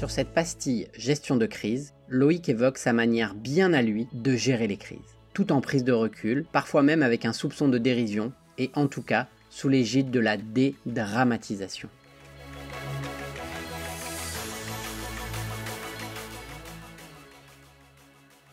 Sur cette pastille gestion de crise, Loïc évoque sa manière bien à lui de gérer les crises, tout en prise de recul, parfois même avec un soupçon de dérision, et en tout cas sous l'égide de la dédramatisation.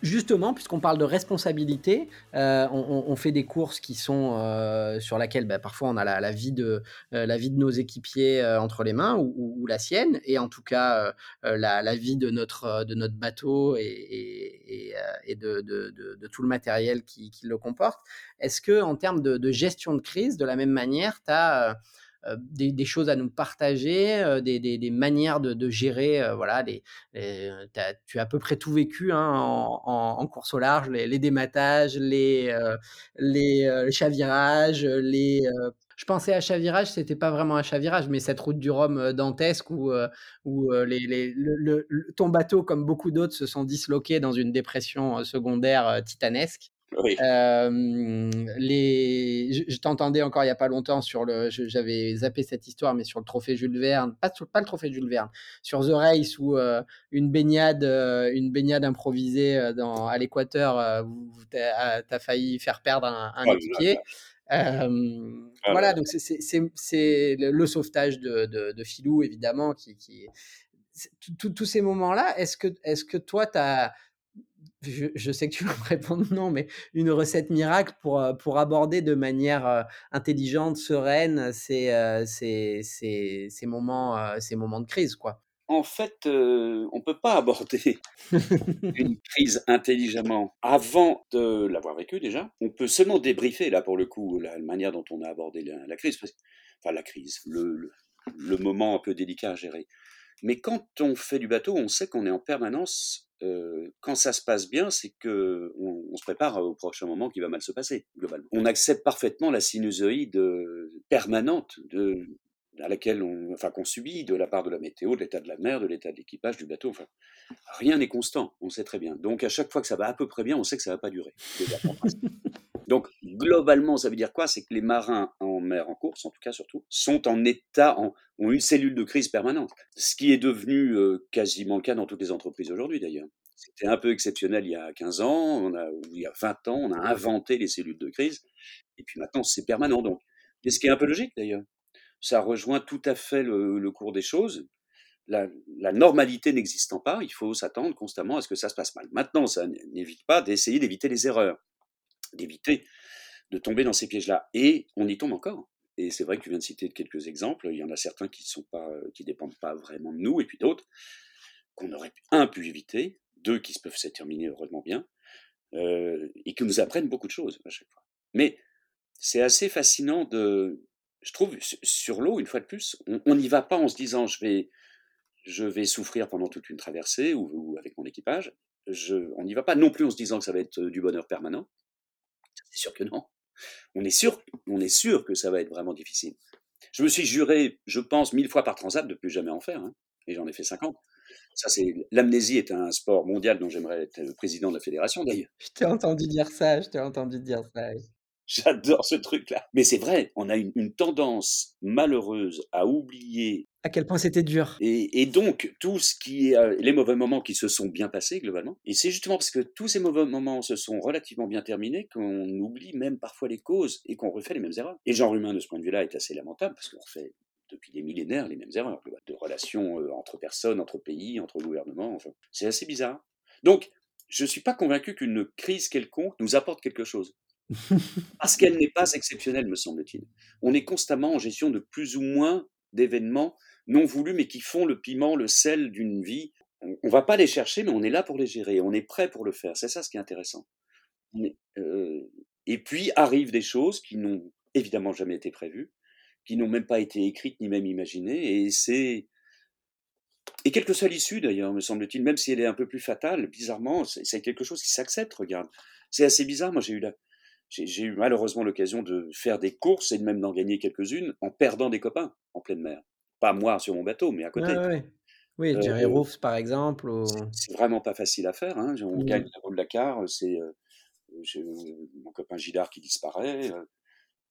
Justement, puisqu'on parle de responsabilité, euh, on, fait des courses qui sont euh, sur laquelle bah, parfois on a la, vie de, euh, la vie de nos équipiers entre les mains ou, la sienne, et en tout cas la, vie de notre, de notre bateau et, de, tout le matériel qui, qui le comporte. Est-ce que en termes de, gestion de crise, de la même manière, tu as euh, des, choses à nous partager, euh, des, manières de, gérer. Euh, voilà, tu as à peu près tout vécu hein, en, course au large, les, dématages, les, chavirages, les je pensais à chavirage, c'était pas vraiment un chavirage, mais cette route du Rhum dantesque où, où les, ton bateau, comme beaucoup d'autres, se sont disloqués dans une dépression secondaire titanesque. Les... Je, t'entendais encore il n'y a pas longtemps sur le. J'avais zappé cette histoire, mais sur le trophée Jules Verne, pas, pas le trophée Jules Verne, sur The Race où une baignade, une baignade improvisée dans, à l'équateur, tu as, failli faire perdre un, un équipier. voilà, donc c'est le, sauvetage de, de, Filou, évidemment, qui. qui tous ces moments-là, est-ce que, est -ce que toi, tu je, sais que tu vas me répondre non, mais une recette miracle pour, euh, pour aborder de manière euh, intelligente, sereine ces, euh, ces, ces, ces moments, ces moments de crise, quoi. En fait, on ne peut pas aborder une crise intelligemment avant de l'avoir vécue déjà. On peut seulement débriefer, là, pour le coup, la manière dont on a abordé la, crise, enfin la crise, le, le, moment un peu délicat à gérer. Mais quand on fait du bateau, on sait qu'on est en permanence quand ça se passe bien, c'est que on, se prépare au prochain moment qui va mal se passer globalement. On accepte parfaitement la sinusoïde permanente de, à laquelle on, enfin qu'on subit de la part de la météo, de l'état de la mer, de l'état de l'équipage, du bateau. Enfin, rien n'est constant, on sait très bien. Donc à chaque fois que ça va à peu près bien, on sait que ça va pas durer. Donc globalement, ça veut dire quoi? C'est que les marins en mer en course, en tout cas surtout, sont en état, ont une cellule de crise permanente. Ce qui est devenu euh, quasiment le cas dans toutes les entreprises aujourd'hui d'ailleurs. C'était un peu exceptionnel il y a 15 ans, a, il y a 20 ans, on a inventé les cellules de crise, et puis maintenant c'est permanent. Donc, et ce qui est un peu logique d'ailleurs. Ça rejoint tout à fait le, cours des choses. La normalité n'existant pas, il faut s'attendre constamment à ce que ça se passe mal. Maintenant, ça n'évite pas d'essayer d'éviter les erreurs d'éviter de tomber dans ces pièges-là. Et on y tombe encore. Et c'est vrai que tu viens de citer quelques exemples. Il y en a certains qui sont pas, qui dépendent pas vraiment de nous, et puis d'autres qu'on aurait un pu éviter, deux qui peuvent se terminer heureusement bien, euh, et qui nous apprennent beaucoup de choses à chaque fois. Mais c'est assez fascinant de, je trouve, sur l'eau une fois de plus, on n'y va pas en se disant je vais, je vais souffrir pendant toute une traversée ou, avec mon équipage. On n'y va pas non plus en se disant que ça va être du bonheur permanent. C'est sûr que non. On est sûr, on est sûr que ça va être vraiment difficile. Je me suis juré, je pense, mille fois par transat de plus jamais en faire, hein, et j'en ai fait 50. Ça, c'est l'amnésie est un sport mondial dont j'aimerais être le président de la fédération d'ailleurs. Je t'ai entendu dire ça, je t'ai entendu dire ça. J'adore ce truc-là. Mais c'est vrai, on a une, tendance malheureuse à oublier. À quel point c'était dur. Et, donc, tout ce qui est, euh, les mauvais moments qui se sont bien passés globalement. Et c'est justement parce que tous ces mauvais moments se sont relativement bien terminés qu'on oublie même parfois les causes et qu'on refait les mêmes erreurs. Et le genre humain, de ce point de vue-là, est assez lamentable parce qu'on refait depuis des millénaires les mêmes erreurs de relations euh, entre personnes, entre pays, entre gouvernements. Enfin, c'est assez bizarre. Donc, je ne suis pas convaincu qu'une crise quelconque nous apporte quelque chose. Parce qu'elle n'est pas exceptionnelle, me semble-t-il. On est constamment en gestion de plus ou moins d'événements non voulus, mais qui font le piment, le sel d'une vie. On ne va pas les chercher, mais on est là pour les gérer, on est prêt pour le faire. C'est ça ce qui est intéressant. Euh, et puis arrivent des choses qui n'ont évidemment jamais été prévues, qui n'ont même pas été écrites ni même imaginées, et c'est et quelle que soit l'issue d'ailleurs, me semble-t-il, même si elle est un peu plus fatale, bizarrement, c'est quelque chose qui s'accepte. Regarde, c'est assez bizarre. Moi, j'ai eu la, j'ai eu malheureusement l'occasion de faire des courses et même d'en gagner quelques-unes en perdant des copains en pleine mer. Pas moi sur mon bateau, mais à côté. Oui, Jerry euh, Roofs par exemple. C'est vraiment pas facile à faire. Hein. On gagne le Dakar, c'est euh, mon copain Gidard qui disparaît. Euh,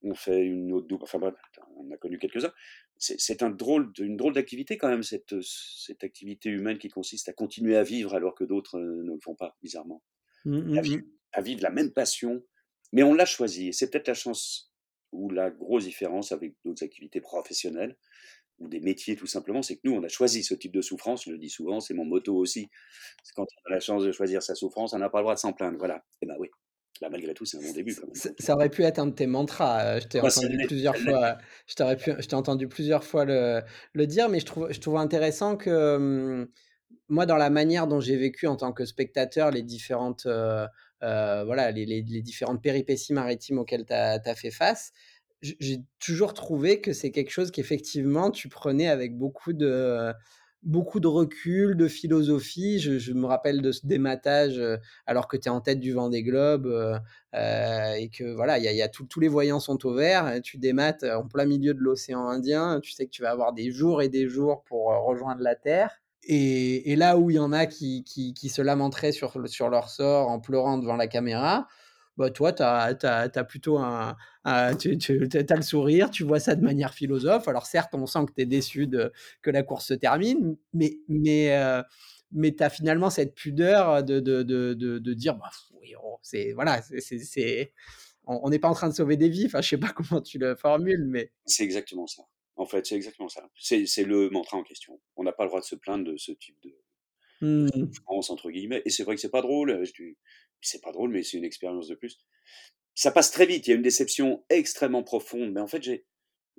on fait une autre double. Enfin, on a connu quelques-uns. c'est un drôle, une drôle d'activité quand même, cette, cette activité humaine qui consiste à continuer à vivre alors que d'autres ne le font pas, bizarrement. Mmh, mmh, à, vivre, mmh. à, vivre, la même passion, mais on l'a choisi. C'est peut-être la chance ou la grosse différence avec d'autres activités professionnelles ou des métiers tout simplement, c'est que nous, on a choisi ce type de souffrance, je le dis souvent, c'est mon motto aussi. Quand on a la chance de choisir sa souffrance, on n'a pas le droit de s'en plaindre. Voilà. Et eh ben oui, Là, malgré tout, c'est un bon début. Quand même. Ça, aurait pu être un de tes mantras. Je t'ai entendu plusieurs fois. Je t'aurais pu, je t'ai entendu plusieurs fois le, le, dire, mais je trouve, je trouve intéressant que hum, moi, dans la manière dont j'ai vécu en tant que spectateur les différentes, euh, euh, voilà, les, les, différentes péripéties maritimes auxquelles tu as, fait face, j'ai toujours trouvé que c'est quelque chose qu'effectivement tu prenais avec beaucoup de beaucoup de recul, de philosophie. Je, me rappelle de ce dématage alors que tu es en tête du vent des globes et que voilà, y a, y tous les voyants sont au vert. Tu démates en plein milieu de l'océan Indien. Tu sais que tu vas avoir des jours et des jours pour rejoindre la Terre. Et, là où il y en a qui, qui, se lamenteraient sur, sur leur sort en pleurant devant la caméra, bah, toi, tu as, plutôt un, tu, tu as le sourire, tu vois ça de manière philosophe. Alors certes, on sent que tu es déçu de, que la course se termine, mais, mais, euh, mais tu as finalement cette pudeur de, de, de, de dire, bah, oui, oh, c'est, voilà, on n'est pas en train de sauver des vies, enfin, je sais pas comment tu le formules, mais... C'est exactement ça. En fait, c'est exactement ça. C'est le mantra en question. On n'a pas le droit de se plaindre de ce type de, mmh. souffrance, entre guillemets. Et c'est vrai que c'est pas drôle. Je, c'est pas drôle, mais c'est une expérience de plus. Ça passe très vite, il y a une déception extrêmement profonde, mais en fait, j'ai.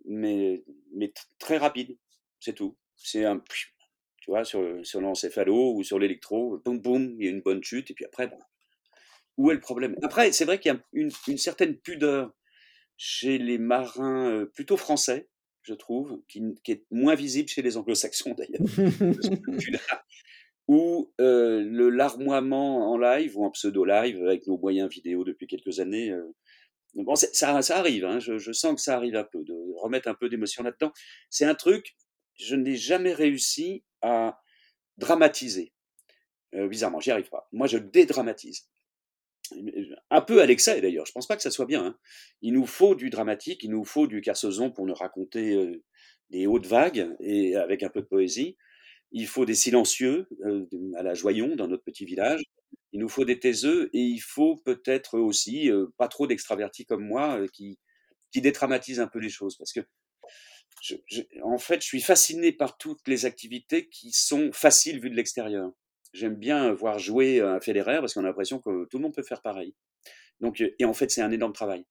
Mais, mais très rapide, c'est tout. C'est un. Tu vois, sur, sur l'encéphalo ou sur l'électro, boum, boum, il y a une bonne chute, et puis après, où est le problème? Après, c'est vrai qu'il y a une, une, certaine pudeur chez les marins euh, plutôt français, je trouve, qui, est moins visible chez les anglo-saxons d'ailleurs ou euh, le larmoiement en live ou en pseudo-live avec nos moyens vidéo depuis quelques années. Euh, bon, ça, arrive, hein, je, je, sens que ça arrive un peu, de remettre un peu d'émotion là-dedans. C'est un truc, je n'ai jamais réussi à dramatiser. Euh, bizarrement, j'y arrive pas. Moi, je dédramatise. Un peu à l'excès d'ailleurs, je pense pas que ça soit bien. Hein. Il nous faut du dramatique, il nous faut du Carsozon pour nous raconter euh, des hautes vagues et avec un peu de poésie. Il faut des silencieux euh, à la Joyon, dans notre petit village. Il nous faut des taiseux et il faut peut-être aussi euh, pas trop d'extravertis comme moi qui, qui un peu les choses. Parce que, je, en fait, je suis fasciné par toutes les activités qui sont faciles vues de l'extérieur. J'aime bien voir jouer un Federer parce qu'on a l'impression que tout le monde peut faire pareil. Donc, et en fait, c'est un énorme travail.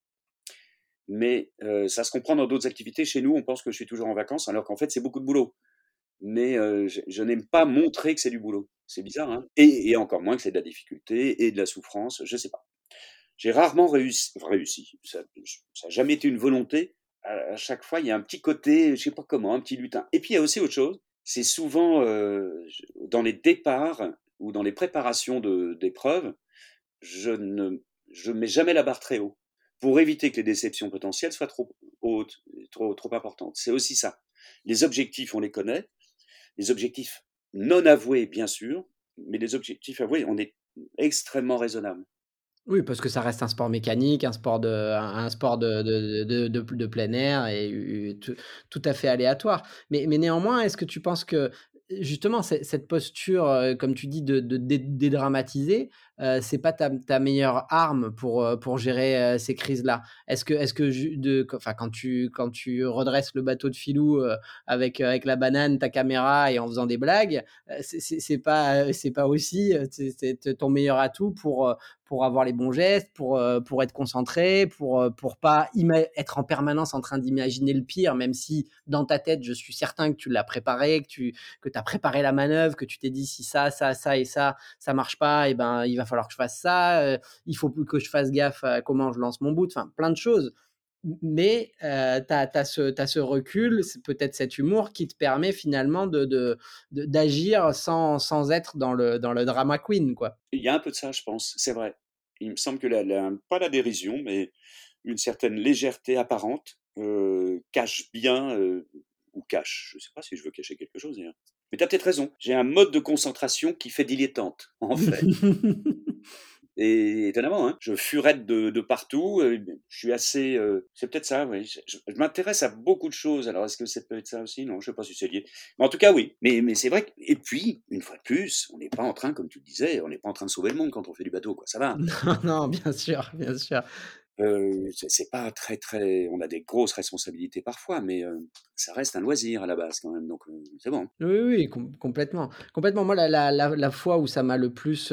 Mais euh, ça se comprend dans d'autres activités. Chez nous, on pense que je suis toujours en vacances, alors qu'en fait, c'est beaucoup de boulot mais je, n'aime pas montrer que c'est du boulot. C'est bizarre, hein et, encore moins que c'est de la difficulté et de la souffrance, je sais pas. J'ai rarement réussi, ça n'a jamais été une volonté. À, chaque fois, il y a un petit côté, je sais pas comment, un petit lutin. Et puis, il y a aussi autre chose, c'est souvent dans les départs ou dans les préparations d'épreuves, je ne je mets jamais la barre très haut pour éviter que les déceptions potentielles soient trop hautes, trop, importantes. C'est aussi ça. Les objectifs, on les connaît, les objectifs non avoués, bien sûr, mais les objectifs avoués, on est extrêmement raisonnable. Oui, parce que ça reste un sport mécanique, un sport de, un sport de, de, de, plein air et tout, tout, à fait aléatoire. Mais, mais néanmoins, est-ce que tu penses que justement, cette posture, comme tu dis, de, dédramatiser, euh, c'est pas ta, meilleure arme pour, pour gérer ces crises-là. Est-ce que, est-ce que de, quand tu, quand tu redresses le bateau de filou avec, avec la banane, ta caméra et en faisant des blagues, c'est pas, pas aussi ton meilleur atout pour, pour avoir les bons gestes, pour, pour être concentré, pour, pour pas être en permanence en train d'imaginer le pire, même si dans ta tête, je suis certain que tu l'as préparé, que tu que as préparé la manœuvre, que tu t'es dit si ça, ça, ça et ça, ça marche pas, et ben il va falloir que je fasse ça, il faut que je fasse gaffe à comment je lance mon bout, enfin plein de choses. Mais euh, tu as, ce, ce recul, peut-être cet humour qui te permet finalement d'agir de, de, sans, sans, être dans le, dans le drama queen. Quoi. Il y a un peu de ça, je pense, c'est vrai. Il me semble que, pas la dérision, mais une certaine légèreté apparente euh, cache bien, euh, ou cache, je ne sais pas si je veux cacher quelque chose d'ailleurs. Mais tu as peut-être raison, j'ai un mode de concentration qui fait dilettante, en fait. Et étonnamment, hein, je furette de, de partout. euh, Je suis assez. euh, c'est peut-être ça, oui. Je, je- je m'intéresse à beaucoup de choses. Alors, est-ce que ça peut être ça aussi? Non, je sais pas si c'est lié. Mais en tout cas, oui. Mais, mais c'est vrai. Que, et puis, une fois de plus, on n'est pas en train, comme tu le disais, on n'est pas en train de sauver le monde quand on fait du bateau, quoi. Ça va. Non, non, bien sûr, bien sûr. Euh, c'est pas très, très. On a des grosses responsabilités parfois, mais euh, ça reste un loisir à la base quand même. Donc, euh, c'est bon. Oui, oui, com complètement. Complètement. Moi, la la fois où ça m'a le plus,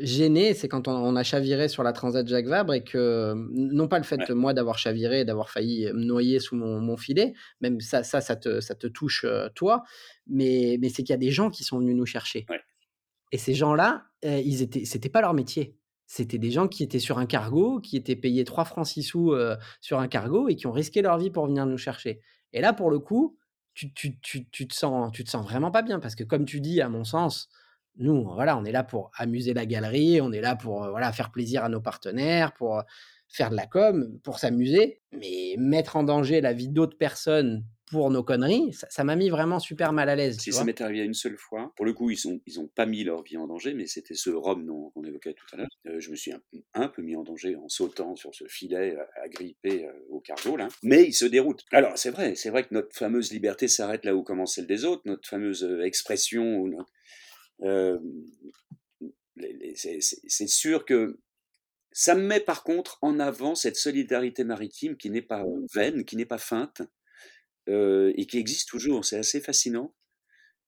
gêné, c'est quand on on a chaviré sur la transat Jacques Vabre et que, non pas le fait, Ouais. moi, d'avoir chaviré et d'avoir failli me noyer sous mon mon filet, même ça ça ça te ça te touche, toi, mais mais c'est qu'il y a des gens qui sont venus nous chercher Ouais. et ces gens-là, ils étaient c'était pas leur métier. C'était des gens qui étaient sur un cargo, qui étaient payés 3 francs 6 sous, sur un cargo et qui ont risqué leur vie pour venir nous chercher. Et là, pour le coup, tu tu tu tu te sens tu te sens vraiment pas bien parce que comme tu dis, à mon sens, nous, voilà, on est là pour amuser la galerie, on est là pour, voilà, faire plaisir à nos partenaires, pour, faire de la com, pour s'amuser, mais mettre en danger la vie d'autres personnes pour nos conneries, ça m'a mis vraiment super mal à l'aise, Si ça m'est arrivé une seule fois, pour le coup, ils ont, ils ont pas mis leur vie en danger, mais c'était ce rhum qu'on évoquait tout à l'heure. Euh, je me suis un, un peu mis en danger en sautant sur ce filet euh, agrippé euh, au cargo, là. Mais il se déroute. Alors, c'est vrai, c'est vrai que notre fameuse liberté s'arrête là où commence celle des autres, notre fameuse expression. euh, c'est- sûr que ça me met par contre en avant cette solidarité maritime qui n'est pas vaine, qui n'est pas feinte, euh, et qui existe toujours. C'est assez fascinant.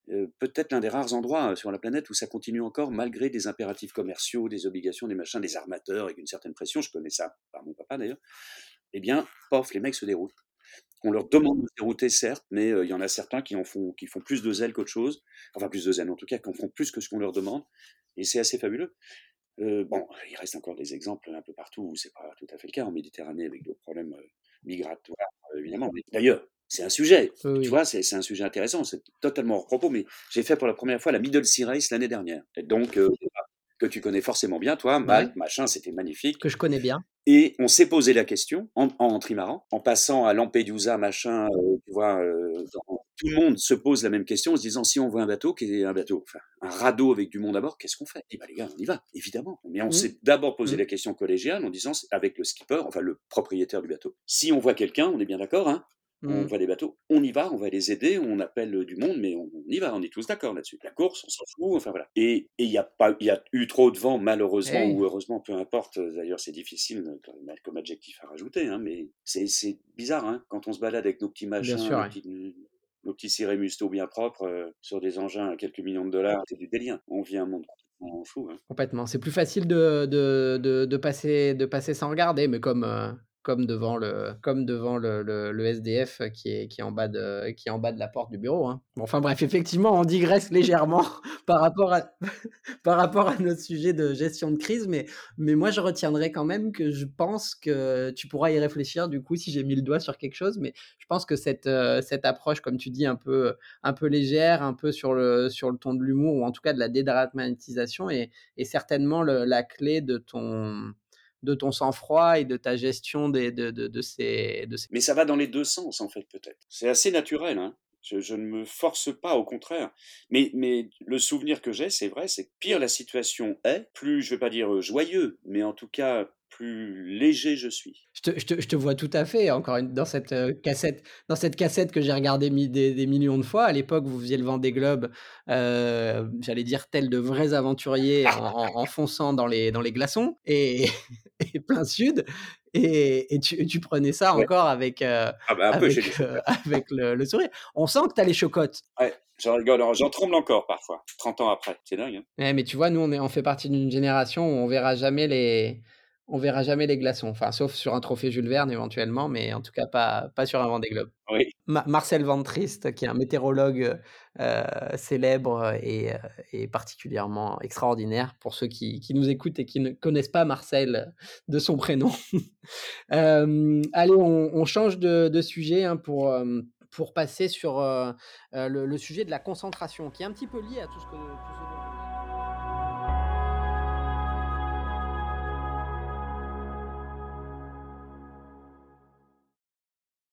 Euh, peut-être l'un des rares endroits euh, sur la planète où ça continue encore malgré des impératifs commerciaux, des obligations, des machins, des armateurs avec une certaine pression. Je connais ça par mon papa d'ailleurs. Eh bien, pof, les mecs se déroutent. On leur demande de se dérouter, certes, mais il y en a certains qui en font, qui font plus de zèle qu'autre chose. Enfin, plus de zèle en tout cas, qui en font plus que ce qu'on leur demande. Et c'est assez fabuleux. Bon, il reste encore des exemples un peu partout où c'est pas tout à fait le cas. En Méditerranée, avec d'autres problèmes migratoires, évidemment. D'ailleurs, c'est un sujet. Oui, Tu vois, c'est un sujet intéressant. C'est totalement hors propos, mais j'ai fait pour la première fois la Middle Sea Race l'année dernière. Et donc, euh, que tu connais forcément bien, toi, Malte, Ouais. machin, c'était magnifique. Que je connais bien. Et on s'est posé la question en, en trimaran, en passant à Lampedusa, machin, euh, tu vois, euh, dans- tout le monde se pose la même question en se disant si on voit un bateau, qui est un bateau, enfin, un radeau avec du monde à bord, qu'est-ce qu'on fait? Eh ben les gars, on y va, évidemment. Mais on Mmh. s'est d'abord posé Mmh. la question collégiale en disant avec le skipper, enfin le propriétaire du bateau. Si on voit quelqu'un, on est bien d'accord, hein? On Mmh. voit des bateaux, on y va, on va les aider, on appelle du monde, mais on, on y va, on est tous d'accord là-dessus. La course, on s'en fout, enfin voilà. Et il y a pas, il y a eu trop de vent malheureusement Eh ou heureusement, peu importe. D'ailleurs, c'est difficile euh, comme, adjectif à rajouter, hein, mais c'est bizarre, hein, quand on se balade avec nos petits machins, sûr, nos ouais. petits, nos petits cirés musto bien propres euh, sur des engins à quelques millions de dollars, c'est du délire. On vit un monde complètement fou. Hein. Complètement. C'est plus facile de de de de passer de passer sans regarder, mais comme, comme devant le comme devant le le SDF qui est qui est en bas de qui est en bas de la porte du bureau, hein. Bon, enfin bref, effectivement, on digresse légèrement par rapport à par rapport à notre sujet de gestion de crise, mais mais moi, je retiendrai quand même que je pense que tu pourras y réfléchir, du coup, si j'ai mis le doigt sur quelque chose, mais je pense que cette, heu, cette approche, comme tu dis, un peu, un peu légère, un peu sur le sur le ton de l'humour ou en tout cas de la dédramatisation est est certainement la clé de ton de ton sang-froid et de ta gestion des de de de ces de ces Mais ça va dans les deux sens, en fait, peut-être. C'est assez naturel, hein. Je, ne me force pas, au contraire. Mais, mais le souvenir que j'ai, c'est vrai, c'est que pire la situation est, plus, je vais pas dire euh, joyeux, mais en tout cas, plus léger je suis. Je te je te je te vois tout à fait, encore une dans cette, heu, cassette dans cette cassette que j'ai regardée mi des des millions de fois. À l'époque, vous faisiez le Vendée Globe, heu, j'allais dire tels de vrais aventuriers en en en fonçant dans les dans les glaçons et et plein sud et et tu et tu prenais ça Ouais. encore avec, heu, Ah bah, avec, avec le le sourire. On sent que tu as les chocottes. Ouais, j'en rigole, j'en tremble encore parfois, 30 ans après. C'est dingue, hein. Ouais, mais tu vois, nous, on est on fait partie d'une génération où on verra jamais les on verra jamais les glaçons. Enfin, sauf sur un trophée Jules Verne éventuellement, mais en tout cas pas pas sur un Vendée Globe. Oui. Ma Marcel Van Trist, qui est un météorologue, heu, célèbre et heu, et particulièrement extraordinaire pour ceux qui qui nous écoutent et qui ne connaissent pas Marcel de son prénom. Hem, allez, on on change de de sujet, hein, pour, pour passer sur, le le sujet de la concentration, qui est un petit peu lié à tout ce que tout ce dont